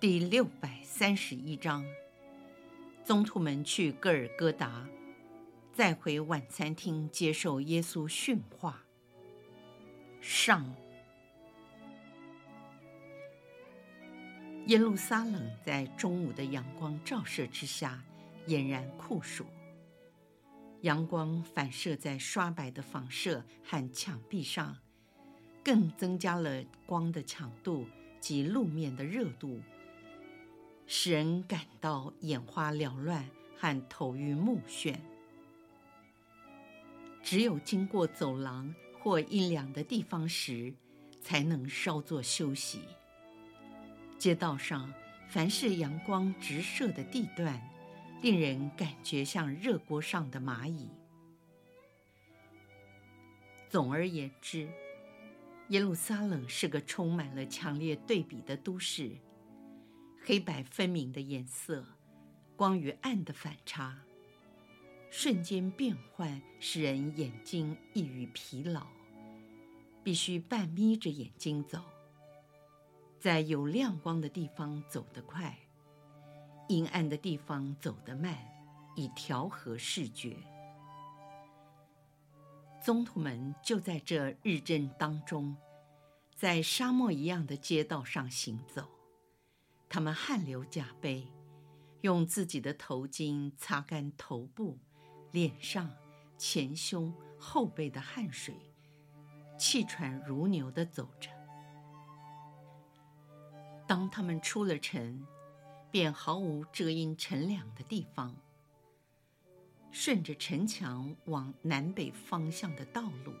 第六百三十一章，宗徒们去戈尔戈达，再回晚餐厅接受耶稣训话。上，耶路撒冷在中午的阳光照射之下，俨然酷暑。阳光反射在刷白的房舍和墙壁上，更增加了光的强度及路面的热度。使人感到眼花缭乱和头晕目眩。只有经过走廊或阴凉的地方时，才能稍作休息。街道上凡是阳光直射的地段，令人感觉像热锅上的蚂蚁。总而言之，耶路撒冷是个充满了强烈对比的都市。黑白分明的颜色，光与暗的反差，瞬间变换，使人眼睛易于疲劳，必须半眯着眼睛走。在有亮光的地方走得快，阴暗的地方走得慢，以调和视觉。宗徒们就在这日正当中，在沙漠一样的街道上行走。他们汗流浃背，用自己的头巾擦干头部、脸上、前胸、后背的汗水，气喘如牛地走着。当他们出了城，便毫无遮阴乘凉的地方。顺着城墙往南北方向的道路，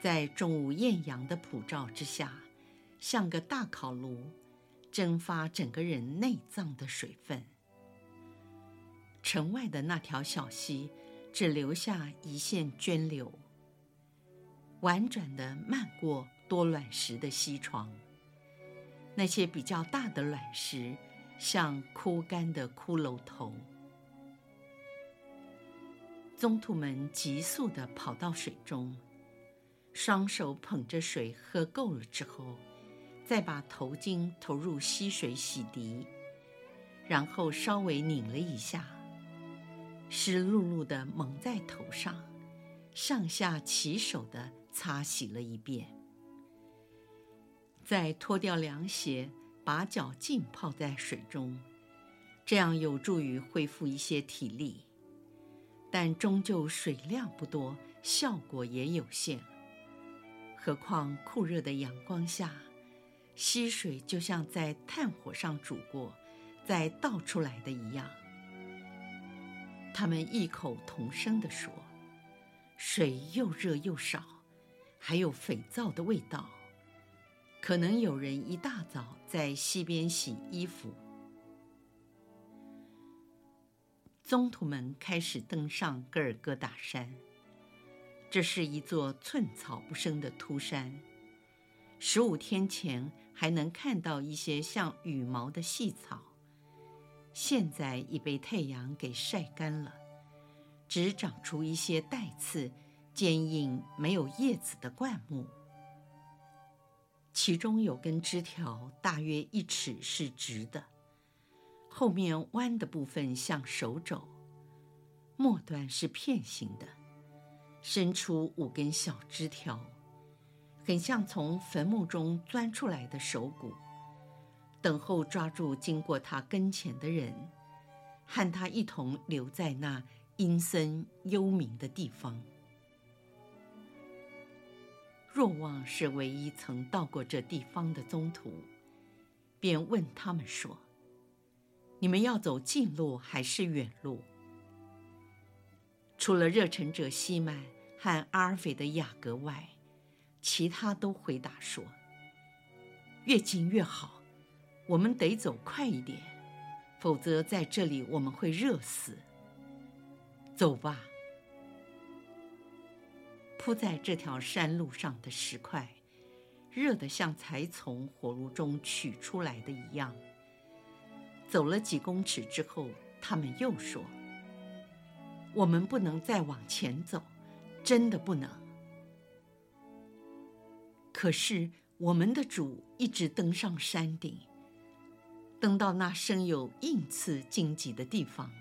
在中午艳阳的普照之下，像个大烤炉。蒸发整个人内脏的水分。城外的那条小溪只留下一线涓流，婉转地漫过多卵石的溪床。那些比较大的卵石像枯干的骷髅头。宗徒们急速地跑到水中，双手捧着水喝够了之后。再把头巾投入溪水洗涤，然后稍微拧了一下，湿漉漉的蒙在头上，上下其手的擦洗了一遍，再脱掉凉鞋，把脚浸泡在水中，这样有助于恢复一些体力，但终究水量不多，效果也有限。何况酷热的阳光下。溪水就像在炭火上煮过，再倒出来的一样。他们异口同声地说：“水又热又少，还有肥皂的味道。可能有人一大早在溪边洗衣服。”宗徒们开始登上各尔各达山，这是一座寸草不生的秃山。十五天前还能看到一些像羽毛的细草，现在已被太阳给晒干了，只长出一些带刺、坚硬、没有叶子的灌木。其中有根枝条，大约一尺，是直的，后面弯的部分像手肘，末端是片形的，伸出五根小枝条。很像从坟墓中钻出来的手骨，等候抓住经过他跟前的人，和他一同留在那阴森幽冥的地方。若望是唯一曾到过这地方的宗徒，便问他们说：“你们要走近路还是远路？”除了热忱者西满和阿尔斐的雅各外，其他都回答说：“越近越好，我们得走快一点，否则在这里我们会热死。走吧。铺在这条山路上的石块，热得像才从火炉中取出来的一样。走了几公尺之后，他们又说：“我们不能再往前走，真的不能。”可是我们的主一直登上山顶，登到那生有硬刺荆棘的地方，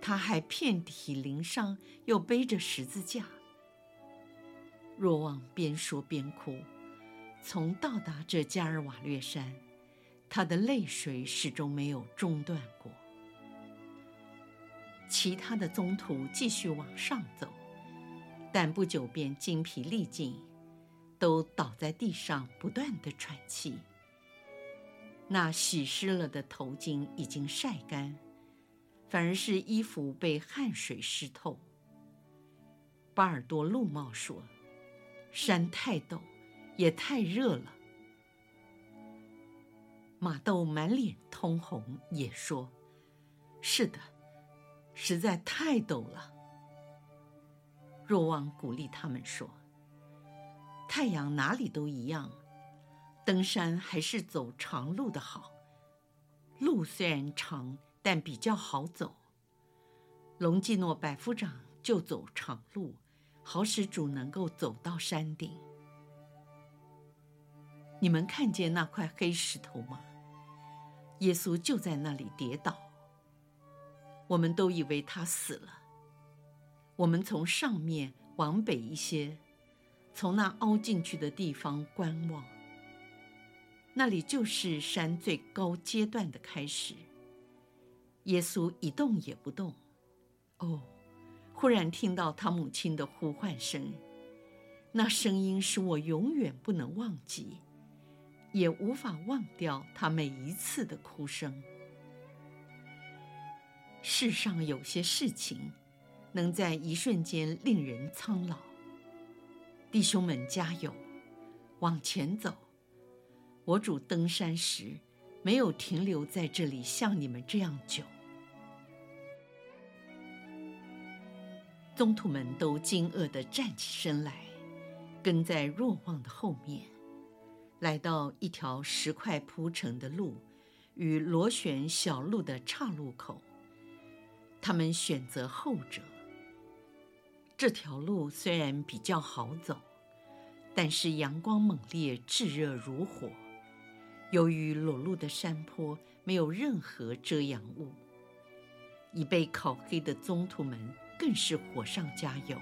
他还遍体鳞伤，又背着十字架。若望边说边哭，从到达这加尔瓦略山，他的泪水始终没有中断过。其他的宗徒继续往上走，但不久便精疲力尽。都倒在地上，不断的喘气。那洗湿了的头巾已经晒干，反而是衣服被汗水湿透。巴尔多陆茂说：“山太陡，也太热了。”马豆满脸通红，也说：“是的，实在太陡了。”若望鼓励他们说。太阳哪里都一样，登山还是走长路的好。路虽然长，但比较好走。隆基诺百夫长就走长路，好使主能够走到山顶。你们看见那块黑石头吗？耶稣就在那里跌倒。我们都以为他死了。我们从上面往北一些。从那凹进去的地方观望，那里就是山最高阶段的开始。耶稣一动也不动。哦，忽然听到他母亲的呼唤声，那声音使我永远不能忘记，也无法忘掉他每一次的哭声。世上有些事情，能在一瞬间令人苍老。弟兄们，加油，往前走！我主登山时，没有停留在这里像你们这样久。宗徒们都惊愕地站起身来，跟在若望的后面，来到一条石块铺成的路与螺旋小路的岔路口。他们选择后者。这条路虽然比较好走，但是阳光猛烈，炙热如火。由于裸露的山坡没有任何遮阳物，已被烤黑的宗徒们更是火上加油。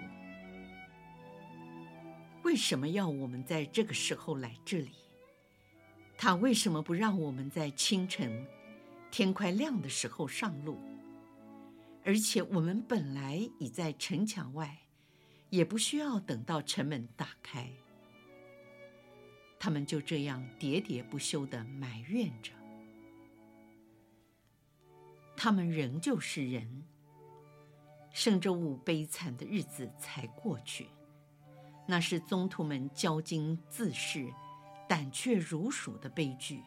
为什么要我们在这个时候来这里？他为什么不让我们在清晨天快亮的时候上路？而且我们本来已在城墙外。也不需要等到城门打开，他们就这样喋喋不休地埋怨着。他们仍旧是人。圣周五悲惨的日子才过去，那是宗徒们骄矜自恃、胆怯如鼠的悲剧。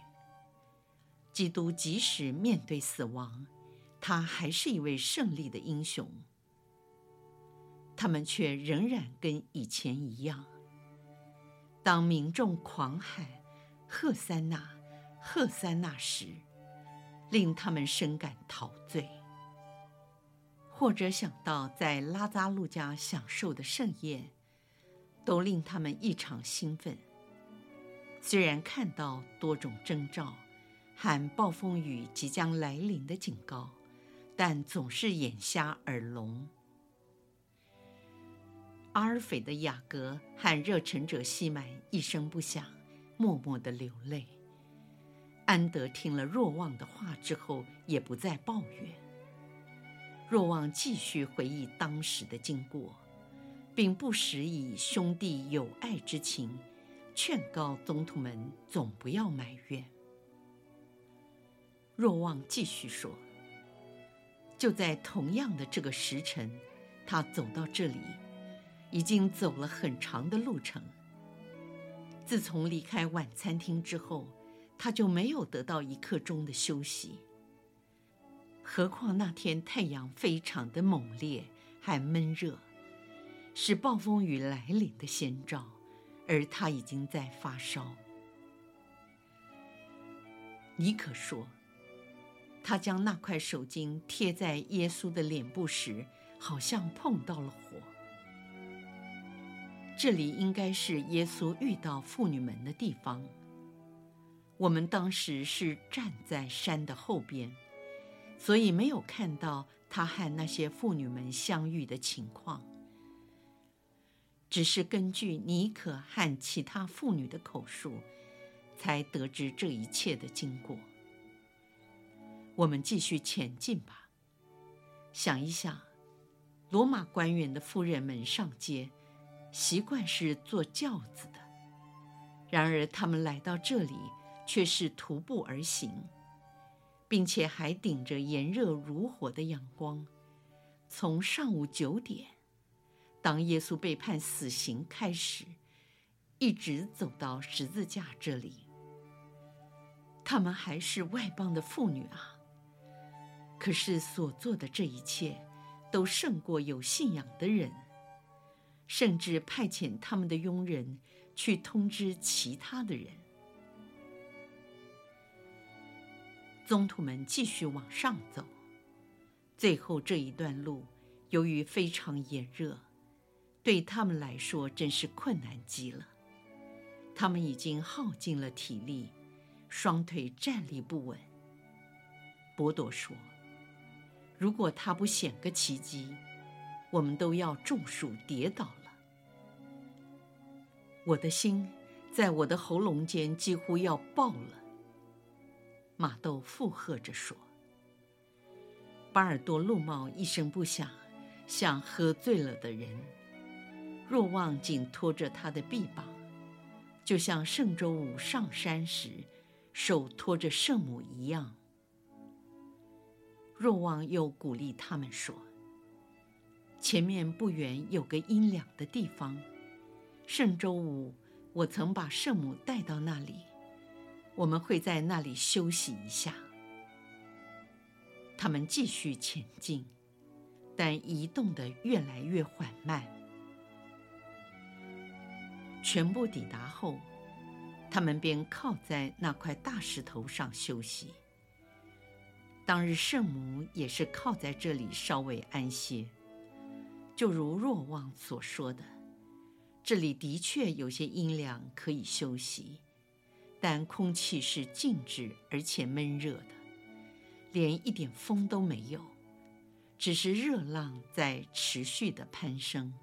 基督即使面对死亡，他还是一位胜利的英雄。他们却仍然跟以前一样。当民众狂喊“和散那，和散那”时，令他们深感陶醉；或者想到在拉扎路家享受的盛宴，都令他们异常兴奋。虽然看到多种征兆，喊暴风雨即将来临的警告，但总是眼瞎耳聋。阿尔斐的雅各和热忱者西满一声不响，默默地流泪。安德听了若望的话之后，也不再抱怨。若望继续回忆当时的经过，并不时以兄弟友爱之情，劝告宗徒们总不要埋怨。若望继续说：“就在同样的这个时辰，他走到这里。”已经走了很长的路程。自从离开晚餐厅之后，他就没有得到一刻钟的休息。何况那天太阳非常的猛烈，还闷热，是暴风雨来临的先兆，而他已经在发烧。尼可说，他将那块手巾贴在耶稣的脸部时，好像碰到了火。这里应该是耶稣遇到妇女们的地方。我们当时是站在山的后边。所以没有看到他和那些妇女们相遇的情况，只是根据尼可和其他妇女的口述，才得知这一切的经过。我们继续前进吧。想一想，罗马官员的夫人们上街，习惯是坐轿子的，然而他们来到这里，却是徒步而行。并且还顶着炎热如火的阳光，从上午九点，当耶稣被判死刑开始，一直走到十字架这里。他们还是外邦的妇女啊，可是所做的这一切，都胜过有信仰的人，甚至派遣他们的佣人去通知其他的人。宗徒们继续往上走，最后这一段路由于非常炎热，对他们来说真是困难极了。他们已经耗尽了体力，双腿站立不稳。伯多说：“如果他不显个奇迹，我们都要中暑跌倒了。”我的心在我的喉咙间几乎要爆了。马豆附和着说：“巴尔多路茂一声不响，像喝醉了的人；若望紧托着他的臂膀，就像圣周五上山时手托着圣母一样。若望又鼓励他们说：‘前面不远有个阴凉的地方，圣周五我曾把圣母带到那里。’”我们会在那里休息一下。他们继续前进，但移动得越来越缓慢。全部抵达后，他们便靠在那块大石头上休息。当日圣母也是靠在这里稍微安歇，就如若望所说的，这里的确有些阴凉，可以休息。但空气是静止而且闷热的，连一点风都没有，只是热浪在持续的攀升。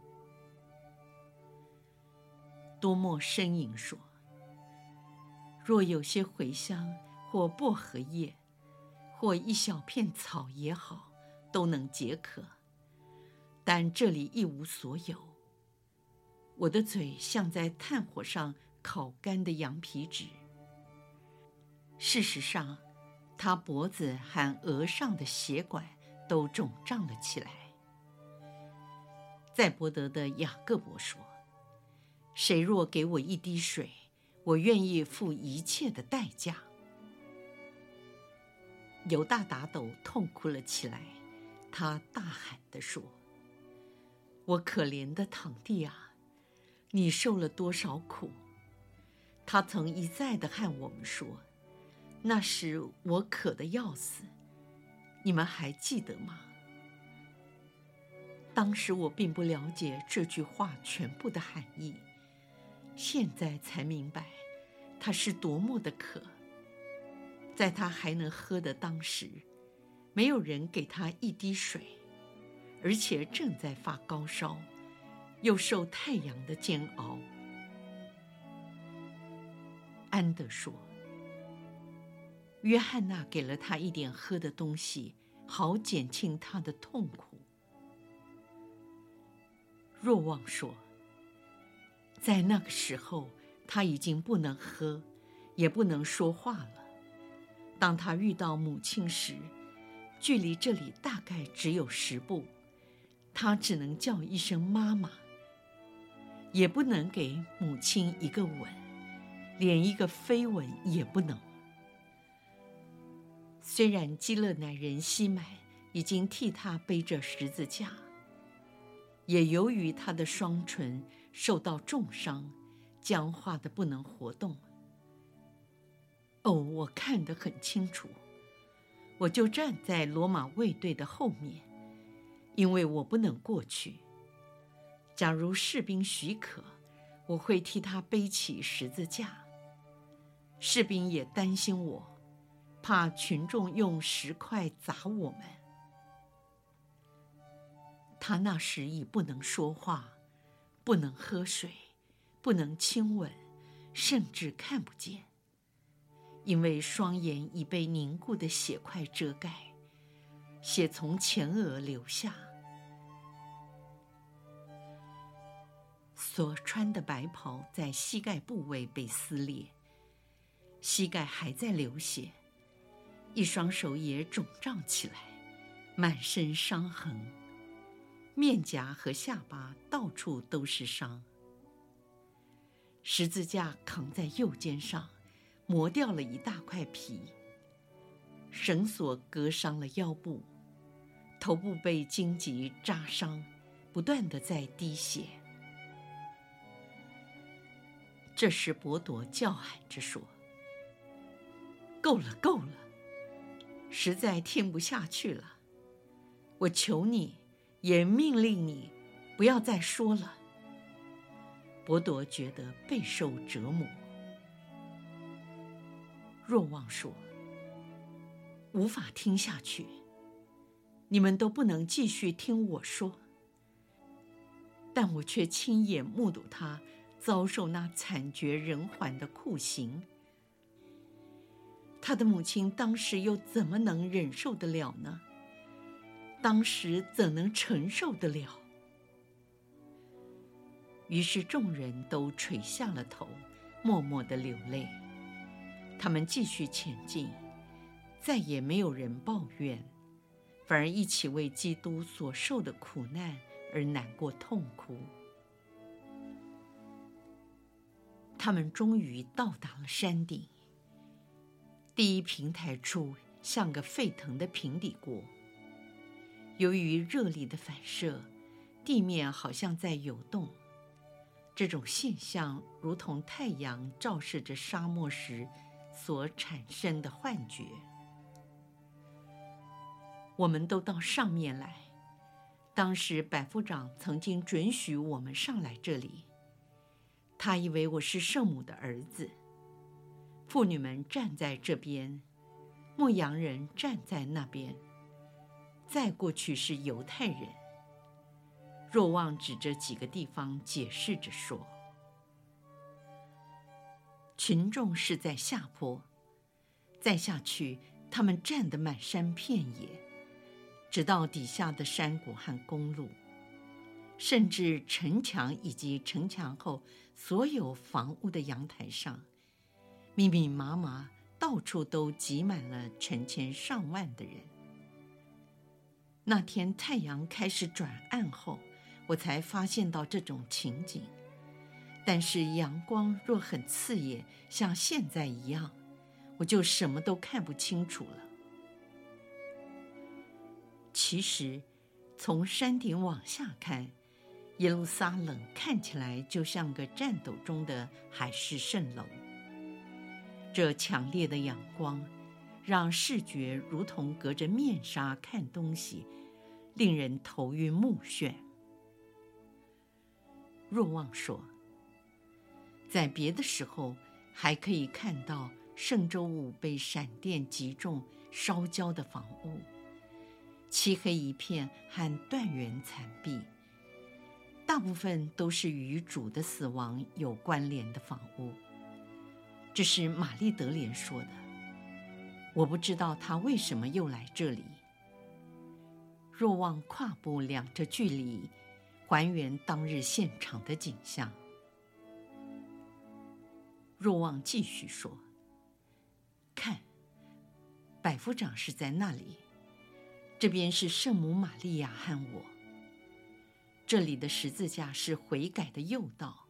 多默呻吟说：“若有些茴香或薄荷叶，或一小片草也好，都能解渴。但这里一无所有。我的嘴像在炭火上烤干的羊皮纸。”事实上，他脖子和额上的血管都肿胀了起来。在伯德的雅各伯说：“谁若给我一滴水，我愿意付一切的代价。”犹大打斗痛哭了起来，他大喊地说：“我可怜的堂弟啊，你受了多少苦！”他曾一再地和我们说。那时我渴得要死，你们还记得吗？当时我并不了解这句话全部的含义，现在才明白，他是多么的渴。在他还能喝的当时，没有人给他一滴水，而且正在发高烧，又受太阳的煎熬。安德说。约翰娜给了他一点喝的东西，好减轻他的痛苦。若望说，在那个时候，他已经不能喝，也不能说话了。当他遇到母亲时，距离这里大概只有十步，他只能叫一声“妈妈”，也不能给母亲一个吻，连一个飞吻也不能。虽然基勒乃人西满已经替他背着十字架，也由于他的双唇受到重伤，僵化的不能活动。哦，我看得很清楚，我就站在罗马卫队的后面，因为我不能过去。假如士兵许可，我会替他背起十字架。士兵也担心我。怕群众用石块砸我们。他那时已不能说话，不能喝水，不能亲吻，甚至看不见，因为双眼已被凝固的血块遮盖，血从前额流下。所穿的白袍在膝盖部位被撕裂，膝盖还在流血。一双手也肿胀起来，满身伤痕，面颊和下巴到处都是伤。十字架扛在右肩上，磨掉了一大块皮。绳索割伤了腰部，头部被荆棘扎伤，不断的在滴血。这时，伯铎叫喊着说：“够了，够了！”实在听不下去了，我求你，也命令你，不要再说了。伯铎觉得备受折磨。若望说：“无法听下去，你们都不能继续听我说。”但我却亲眼目睹他遭受那惨绝人寰的酷刑。他的母亲当时又怎么能忍受得了呢？当时怎能承受得了？于是众人都垂下了头，默默地流泪。他们继续前进，再也没有人抱怨，反而一起为基督所受的苦难而难过痛哭。他们终于到达了山顶。第一平台处像个沸腾的平底锅，由于热力的反射，地面好像在游动。这种现象如同太阳照射着沙漠时所产生的幻觉。我们都到上面来。当时百夫长曾经准许我们上来这里，他以为我是圣母的儿子。妇女们站在这边，牧羊人站在那边。再过去是犹太人。若望指着几个地方解释着说：“群众是在下坡，再下去，他们站得满山遍野，直到底下的山谷和公路，甚至城墙以及城墙后所有房屋的阳台上。”密密麻麻，到处都挤满了成千上万的人。那天太阳开始转暗后，我才发现到这种情景。但是阳光若很刺眼，像现在一样，我就什么都看不清楚了。其实，从山顶往下看，耶路撒冷看起来就像个战斗中的海市蜃楼。这强烈的阳光，让视觉如同隔着面纱看东西，令人头晕目眩。若望说，在别的时候还可以看到圣周五被闪电击中烧焦的房屋，漆黑一片和断垣残壁，大部分都是与主的死亡有关联的房屋。这是玛丽德莲说的。我不知道他为什么又来这里。若望跨步量着距离，还原当日现场的景象。若望继续说：“看，百夫长是在那里，这边是圣母玛利亚和我。这里的十字架是悔改的右道，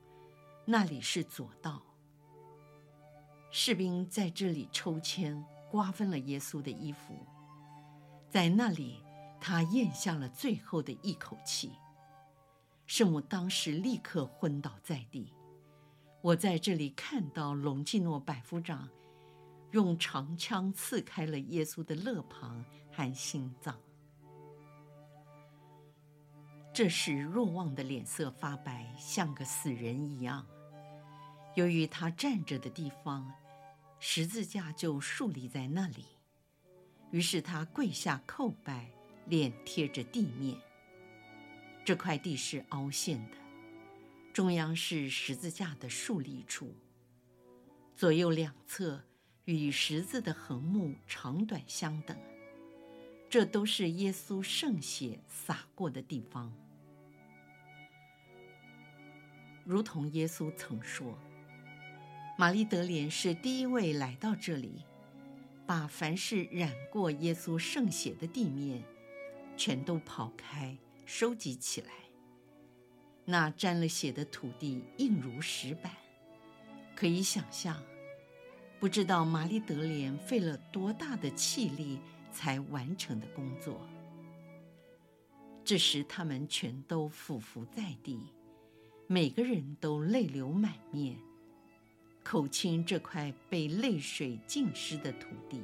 那里是左道。”士兵在这里抽签、瓜分了耶稣的衣服，在那里，他咽下了最后的一口气。圣母当时立刻昏倒在地。我在这里看到隆基诺百夫长用长枪刺开了耶稣的肋旁和心脏。这时，若望的脸色发白，像个死人一样。由于他站着的地方，十字架就竖立在那里，于是他跪下叩拜，脸贴着地面。这块地是凹陷的。中央是十字架的竖立处，左右两侧与十字的横木长短相等，这都是耶稣圣血洒过的地方。如同耶稣曾说，玛丽德莲是第一位来到这里，把凡是染过耶稣圣血的地面，全都刨开，收集起来。那沾了血的土地硬如石板，可以想象，不知道玛丽德莲费了多大的气力才完成的工作。这时，他们全都俯伏在地，每个人都泪流满面，口亲这块被泪水浸湿的土地。